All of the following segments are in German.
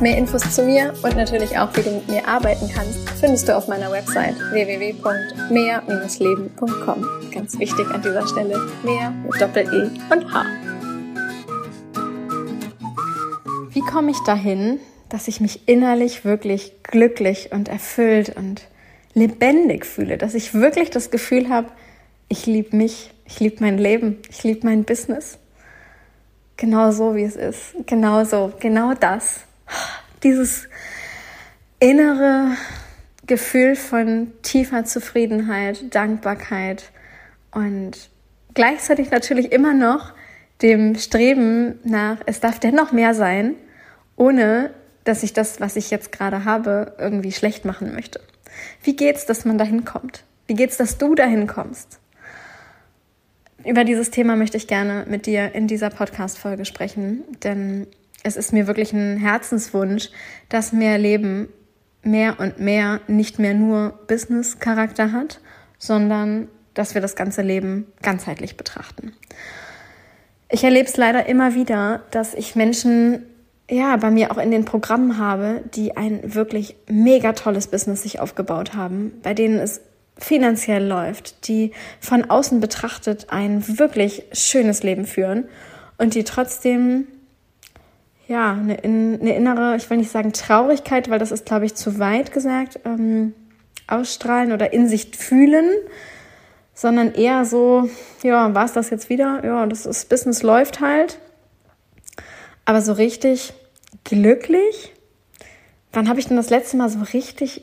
Mehr Infos zu mir und natürlich auch, wie du mit mir arbeiten kannst, findest du auf meiner Website www.mehr-leben.com. Ganz wichtig an dieser Stelle, mehr mit Doppel-E und H. Wie komme ich dahin, dass ich mich innerlich wirklich glücklich und erfüllt und lebendig fühle, dass ich wirklich das Gefühl habe, ich liebe mich, ich liebe mein Leben, ich liebe mein Business. Genau so, wie es ist. Genau so, genau das dieses innere Gefühl von tiefer Zufriedenheit, Dankbarkeit und gleichzeitig natürlich immer noch dem Streben nach, es darf dennoch mehr sein, ohne dass ich das, was ich jetzt gerade habe, irgendwie schlecht machen möchte. Wie geht's, dass man dahin kommt? Wie geht's, dass du dahin kommst? Über dieses Thema möchte ich gerne mit dir in dieser Podcast-Folge sprechen, denn es ist mir wirklich ein Herzenswunsch, dass mehr Leben mehr und mehr nicht mehr nur Business-Charakter hat, sondern dass wir das ganze Leben ganzheitlich betrachten. Ich erlebe es leider immer wieder, dass ich Menschen ja bei mir auch in den Programmen habe, die ein wirklich mega tolles Business sich aufgebaut haben, bei denen es finanziell läuft, die von außen betrachtet ein wirklich schönes Leben führen und die trotzdem ja, eine, eine innere, ich will nicht sagen Traurigkeit, weil das ist, glaube ich, zu weit gesagt, ähm, ausstrahlen oder in sich fühlen, sondern eher so, ja, war es das jetzt wieder? Ja, das, das Business läuft halt. Aber so richtig glücklich? Wann habe ich denn das letzte Mal so richtig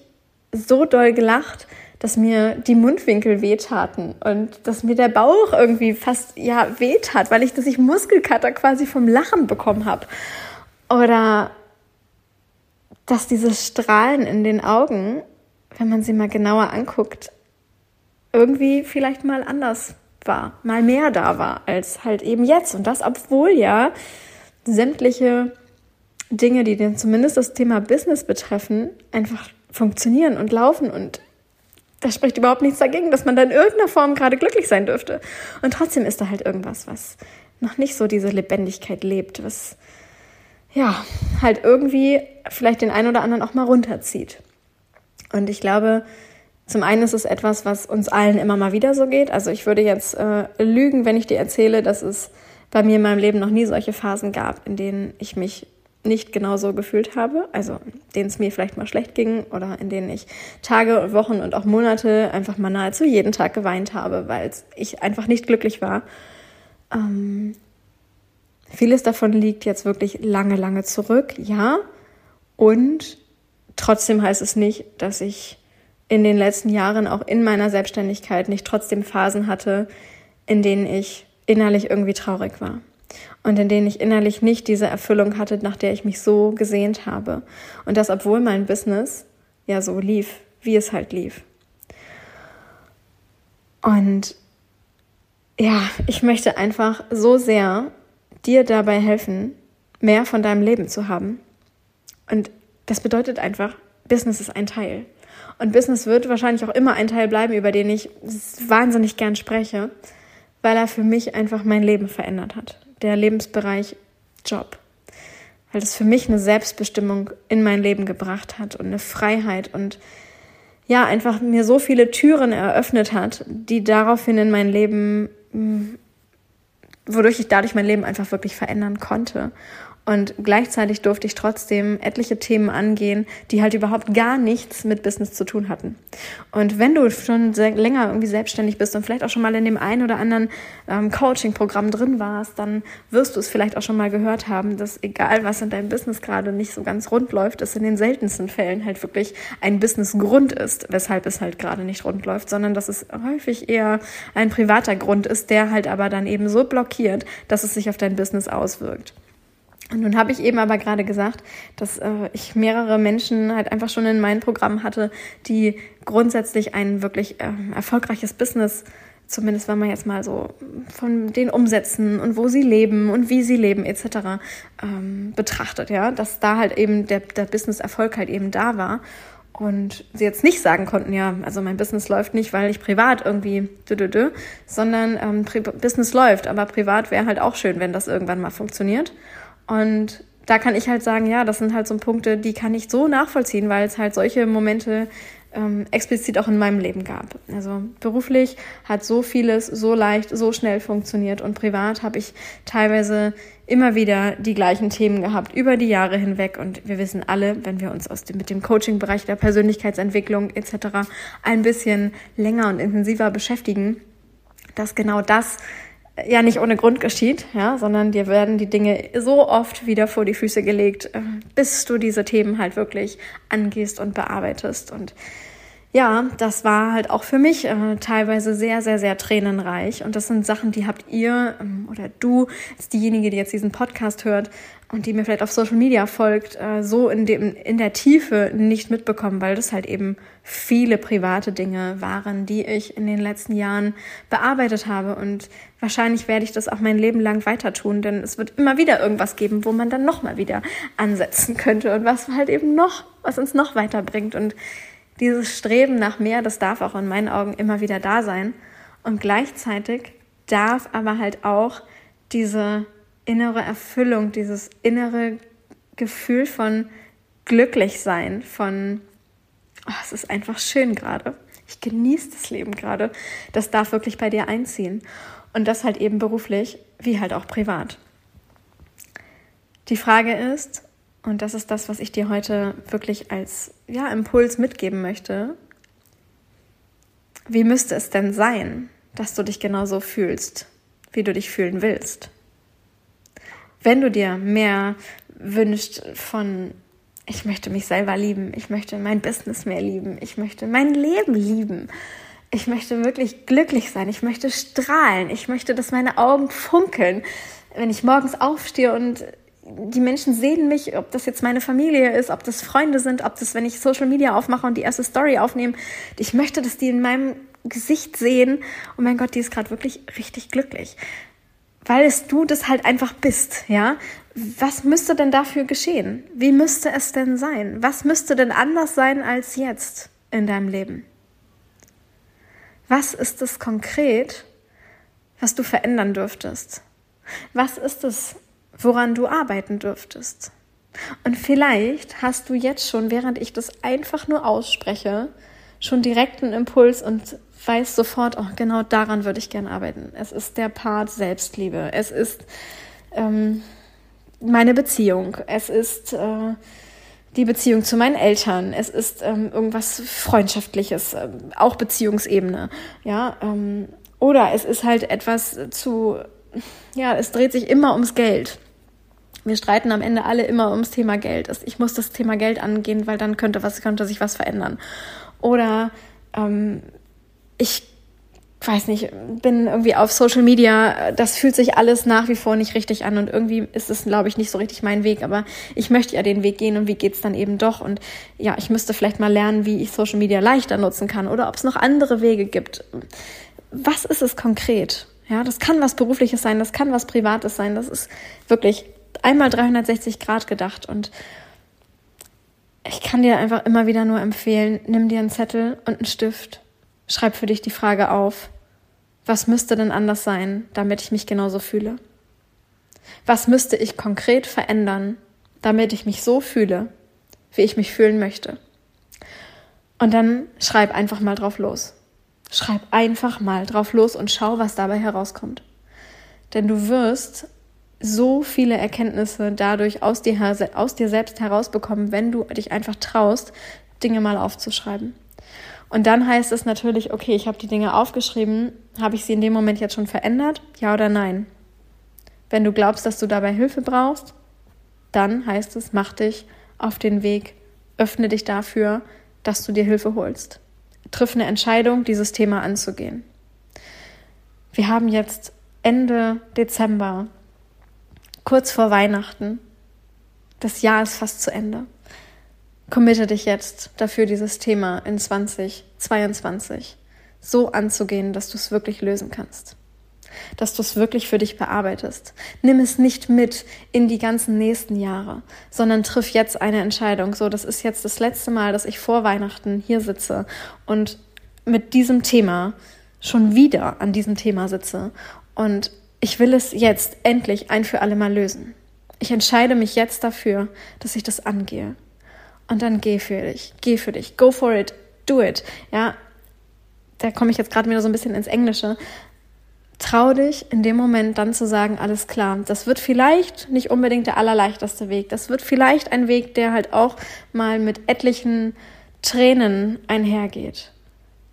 so doll gelacht, dass mir die Mundwinkel wehtaten und dass mir der Bauch irgendwie fast ja wehtat, weil ich dass ich Muskelkater quasi vom Lachen bekommen habe. Oder dass dieses Strahlen in den Augen, wenn man sie mal genauer anguckt, irgendwie vielleicht mal anders war, mal mehr da war als halt eben jetzt. Und das, obwohl ja sämtliche Dinge, die denn zumindest das Thema Business betreffen, einfach funktionieren und laufen und da spricht überhaupt nichts dagegen, dass man da in irgendeiner Form gerade glücklich sein dürfte. Und trotzdem ist da halt irgendwas, was noch nicht so diese Lebendigkeit lebt, was ja, halt irgendwie vielleicht den einen oder anderen auch mal runterzieht. Und ich glaube, zum einen ist es etwas, was uns allen immer mal wieder so geht. Also ich würde jetzt äh, lügen, wenn ich dir erzähle, dass es bei mir in meinem Leben noch nie solche Phasen gab, in denen ich mich nicht genau so gefühlt habe, also denen es mir vielleicht mal schlecht ging oder in denen ich Tage, Wochen und auch Monate einfach mal nahezu jeden Tag geweint habe, weil ich einfach nicht glücklich war. Ähm, Vieles davon liegt jetzt wirklich lange, lange zurück, ja. Und trotzdem heißt es nicht, dass ich in den letzten Jahren auch in meiner Selbstständigkeit nicht trotzdem Phasen hatte, in denen ich innerlich irgendwie traurig war und in denen ich innerlich nicht diese Erfüllung hatte, nach der ich mich so gesehnt habe. Und das, obwohl mein Business ja so lief, wie es halt lief. Und ja, ich möchte einfach so sehr dir dabei helfen, mehr von deinem Leben zu haben. Und das bedeutet einfach, Business ist ein Teil. Und Business wird wahrscheinlich auch immer ein Teil bleiben, über den ich wahnsinnig gern spreche, weil er für mich einfach mein Leben verändert hat. Der Lebensbereich Job. Weil das für mich eine Selbstbestimmung in mein Leben gebracht hat und eine Freiheit und ja, einfach mir so viele Türen eröffnet hat, die daraufhin in mein Leben hm, wodurch ich dadurch mein Leben einfach wirklich verändern konnte. Und gleichzeitig durfte ich trotzdem etliche Themen angehen, die halt überhaupt gar nichts mit Business zu tun hatten. Und wenn du schon länger irgendwie selbstständig bist und vielleicht auch schon mal in dem einen oder anderen ähm, Coaching-Programm drin warst, dann wirst du es vielleicht auch schon mal gehört haben, dass egal was in deinem Business gerade nicht so ganz rund läuft, es in den seltensten Fällen halt wirklich ein Business-Grund ist, weshalb es halt gerade nicht rund läuft, sondern dass es häufig eher ein privater Grund ist, der halt aber dann eben so blockiert, dass es sich auf dein Business auswirkt. Und nun habe ich eben aber gerade gesagt, dass äh, ich mehrere Menschen halt einfach schon in meinem Programm hatte, die grundsätzlich ein wirklich äh, erfolgreiches Business zumindest wenn man jetzt mal so von den Umsätzen und wo sie leben und wie sie leben etc. Ähm, betrachtet, ja, dass da halt eben der, der Business-Erfolg halt eben da war und sie jetzt nicht sagen konnten, ja, also mein Business läuft nicht, weil ich privat irgendwie, dü, dü, dü, sondern ähm, Business läuft, aber privat wäre halt auch schön, wenn das irgendwann mal funktioniert. Und da kann ich halt sagen, ja, das sind halt so Punkte, die kann ich so nachvollziehen, weil es halt solche Momente ähm, explizit auch in meinem Leben gab. Also beruflich hat so vieles so leicht, so schnell funktioniert und privat habe ich teilweise immer wieder die gleichen Themen gehabt über die Jahre hinweg und wir wissen alle, wenn wir uns aus dem, mit dem Coaching-Bereich der Persönlichkeitsentwicklung etc. ein bisschen länger und intensiver beschäftigen, dass genau das ja nicht ohne Grund geschieht, ja, sondern dir werden die Dinge so oft wieder vor die Füße gelegt, äh, bis du diese Themen halt wirklich angehst und bearbeitest. Und ja, das war halt auch für mich äh, teilweise sehr, sehr, sehr tränenreich. Und das sind Sachen, die habt ihr ähm, oder du, als diejenige, die jetzt diesen Podcast hört, und die mir vielleicht auf Social Media folgt, äh, so in, dem, in der Tiefe nicht mitbekommen, weil das halt eben viele private Dinge waren, die ich in den letzten Jahren bearbeitet habe. Und wahrscheinlich werde ich das auch mein Leben lang weiter tun, denn es wird immer wieder irgendwas geben, wo man dann nochmal wieder ansetzen könnte und was halt eben noch, was uns noch weiterbringt. Und dieses Streben nach mehr, das darf auch in meinen Augen immer wieder da sein. Und gleichzeitig darf aber halt auch diese innere Erfüllung, dieses innere Gefühl von glücklich sein, von oh, es ist einfach schön gerade. Ich genieße das Leben gerade. Das darf wirklich bei dir einziehen. Und das halt eben beruflich wie halt auch privat. Die Frage ist, und das ist das, was ich dir heute wirklich als ja, Impuls mitgeben möchte, wie müsste es denn sein, dass du dich genauso fühlst, wie du dich fühlen willst? wenn du dir mehr wünschst von, ich möchte mich selber lieben, ich möchte mein Business mehr lieben, ich möchte mein Leben lieben, ich möchte wirklich glücklich sein, ich möchte strahlen, ich möchte, dass meine Augen funkeln, wenn ich morgens aufstehe und die Menschen sehen mich, ob das jetzt meine Familie ist, ob das Freunde sind, ob das, wenn ich Social Media aufmache und die erste Story aufnehme. Ich möchte, dass die in meinem Gesicht sehen, oh mein Gott, die ist gerade wirklich richtig glücklich weil es du das halt einfach bist, ja. Was müsste denn dafür geschehen? Wie müsste es denn sein? Was müsste denn anders sein als jetzt in deinem Leben? Was ist es konkret, was du verändern dürftest? Was ist es, woran du arbeiten dürftest? Und vielleicht hast du jetzt schon, während ich das einfach nur ausspreche, schon direkt einen Impuls und weiß sofort, oh, genau daran würde ich gerne arbeiten. Es ist der Part Selbstliebe. Es ist ähm, meine Beziehung. Es ist äh, die Beziehung zu meinen Eltern. Es ist ähm, irgendwas Freundschaftliches, äh, auch Beziehungsebene. Ja, ähm, oder es ist halt etwas zu, ja, es dreht sich immer ums Geld. Wir streiten am Ende alle immer ums Thema Geld. Ich muss das Thema Geld angehen, weil dann könnte was, könnte sich was verändern. Oder ähm, ich weiß nicht, bin irgendwie auf Social Media, das fühlt sich alles nach wie vor nicht richtig an und irgendwie ist es, glaube ich, nicht so richtig mein Weg, aber ich möchte ja den Weg gehen und wie geht's dann eben doch und ja, ich müsste vielleicht mal lernen, wie ich Social Media leichter nutzen kann oder ob es noch andere Wege gibt. Was ist es konkret? Ja, das kann was Berufliches sein, das kann was Privates sein, das ist wirklich einmal 360 Grad gedacht und ich kann dir einfach immer wieder nur empfehlen, nimm dir einen Zettel und einen Stift Schreib für dich die Frage auf, was müsste denn anders sein, damit ich mich genauso fühle? Was müsste ich konkret verändern, damit ich mich so fühle, wie ich mich fühlen möchte? Und dann schreib einfach mal drauf los. Schreib einfach mal drauf los und schau, was dabei herauskommt. Denn du wirst so viele Erkenntnisse dadurch aus dir, aus dir selbst herausbekommen, wenn du dich einfach traust, Dinge mal aufzuschreiben. Und dann heißt es natürlich, okay, ich habe die Dinge aufgeschrieben, habe ich sie in dem Moment jetzt schon verändert? Ja oder nein? Wenn du glaubst, dass du dabei Hilfe brauchst, dann heißt es, mach dich auf den Weg, öffne dich dafür, dass du dir Hilfe holst. Triff eine Entscheidung, dieses Thema anzugehen. Wir haben jetzt Ende Dezember, kurz vor Weihnachten. Das Jahr ist fast zu Ende committe dich jetzt dafür, dieses Thema in 2022 so anzugehen, dass du es wirklich lösen kannst. Dass du es wirklich für dich bearbeitest. Nimm es nicht mit in die ganzen nächsten Jahre, sondern triff jetzt eine Entscheidung. So, das ist jetzt das letzte Mal, dass ich vor Weihnachten hier sitze und mit diesem Thema schon wieder an diesem Thema sitze. Und ich will es jetzt endlich ein für alle Mal lösen. Ich entscheide mich jetzt dafür, dass ich das angehe. Und dann geh für dich, geh für dich, go for it, do it. Ja, da komme ich jetzt gerade wieder so ein bisschen ins Englische. Trau dich in dem Moment dann zu sagen, alles klar, das wird vielleicht nicht unbedingt der allerleichteste Weg. Das wird vielleicht ein Weg, der halt auch mal mit etlichen Tränen einhergeht.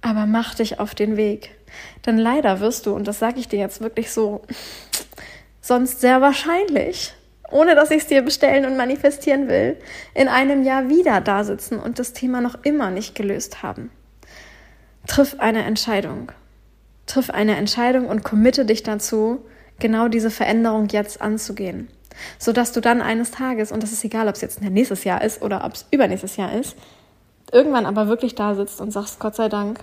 Aber mach dich auf den Weg. Denn leider wirst du, und das sage ich dir jetzt wirklich so, sonst sehr wahrscheinlich, ohne dass ich es dir bestellen und manifestieren will, in einem Jahr wieder da sitzen und das Thema noch immer nicht gelöst haben. Triff eine Entscheidung. Triff eine Entscheidung und committe dich dazu, genau diese Veränderung jetzt anzugehen. Sodass du dann eines Tages, und das ist egal, ob es jetzt nächstes Jahr ist oder ob es übernächstes Jahr ist, irgendwann aber wirklich da sitzt und sagst, Gott sei Dank,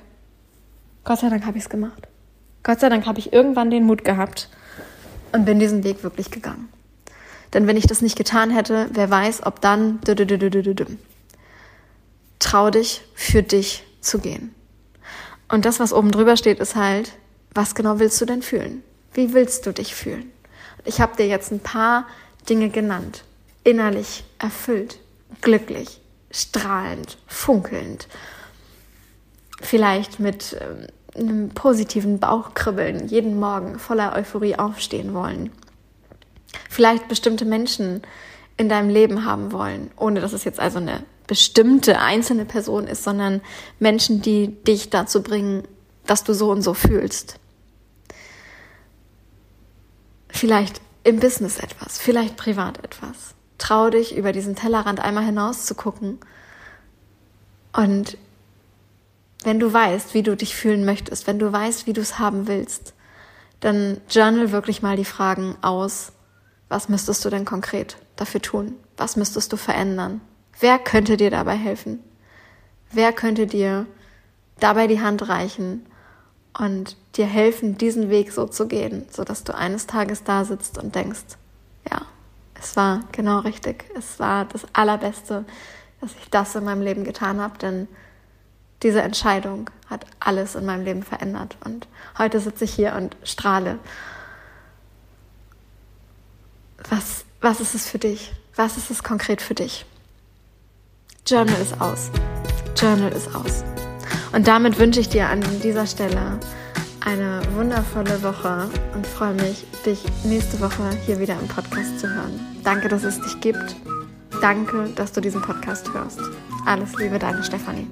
Gott sei Dank habe ich es gemacht. Gott sei Dank habe ich irgendwann den Mut gehabt und bin diesen Weg wirklich gegangen. Denn wenn ich das nicht getan hätte, wer weiß, ob dann trau dich, für dich zu gehen. Und das, was oben drüber steht, ist halt, was genau willst du denn fühlen? Wie willst du dich fühlen? Ich habe dir jetzt ein paar Dinge genannt. Innerlich erfüllt, glücklich, strahlend, funkelnd. Vielleicht mit ähm, einem positiven Bauchkribbeln jeden Morgen voller Euphorie aufstehen wollen. Vielleicht bestimmte Menschen in deinem Leben haben wollen, ohne dass es jetzt also eine bestimmte einzelne Person ist, sondern Menschen, die dich dazu bringen, dass du so und so fühlst. Vielleicht im Business etwas, vielleicht privat etwas. Trau dich, über diesen Tellerrand einmal hinaus zu gucken. Und wenn du weißt, wie du dich fühlen möchtest, wenn du weißt, wie du es haben willst, dann journal wirklich mal die Fragen aus. Was müsstest du denn konkret dafür tun? Was müsstest du verändern? Wer könnte dir dabei helfen? Wer könnte dir dabei die Hand reichen und dir helfen, diesen Weg so zu gehen, sodass du eines Tages da sitzt und denkst, ja, es war genau richtig. Es war das Allerbeste, dass ich das in meinem Leben getan habe, denn diese Entscheidung hat alles in meinem Leben verändert. Und heute sitze ich hier und strahle. Was, was ist es für dich? Was ist es konkret für dich? Journal ist aus. Journal ist aus. Und damit wünsche ich dir an dieser Stelle eine wundervolle Woche und freue mich, dich nächste Woche hier wieder im Podcast zu hören. Danke, dass es dich gibt. Danke, dass du diesen Podcast hörst. Alles Liebe, deine Stefanie.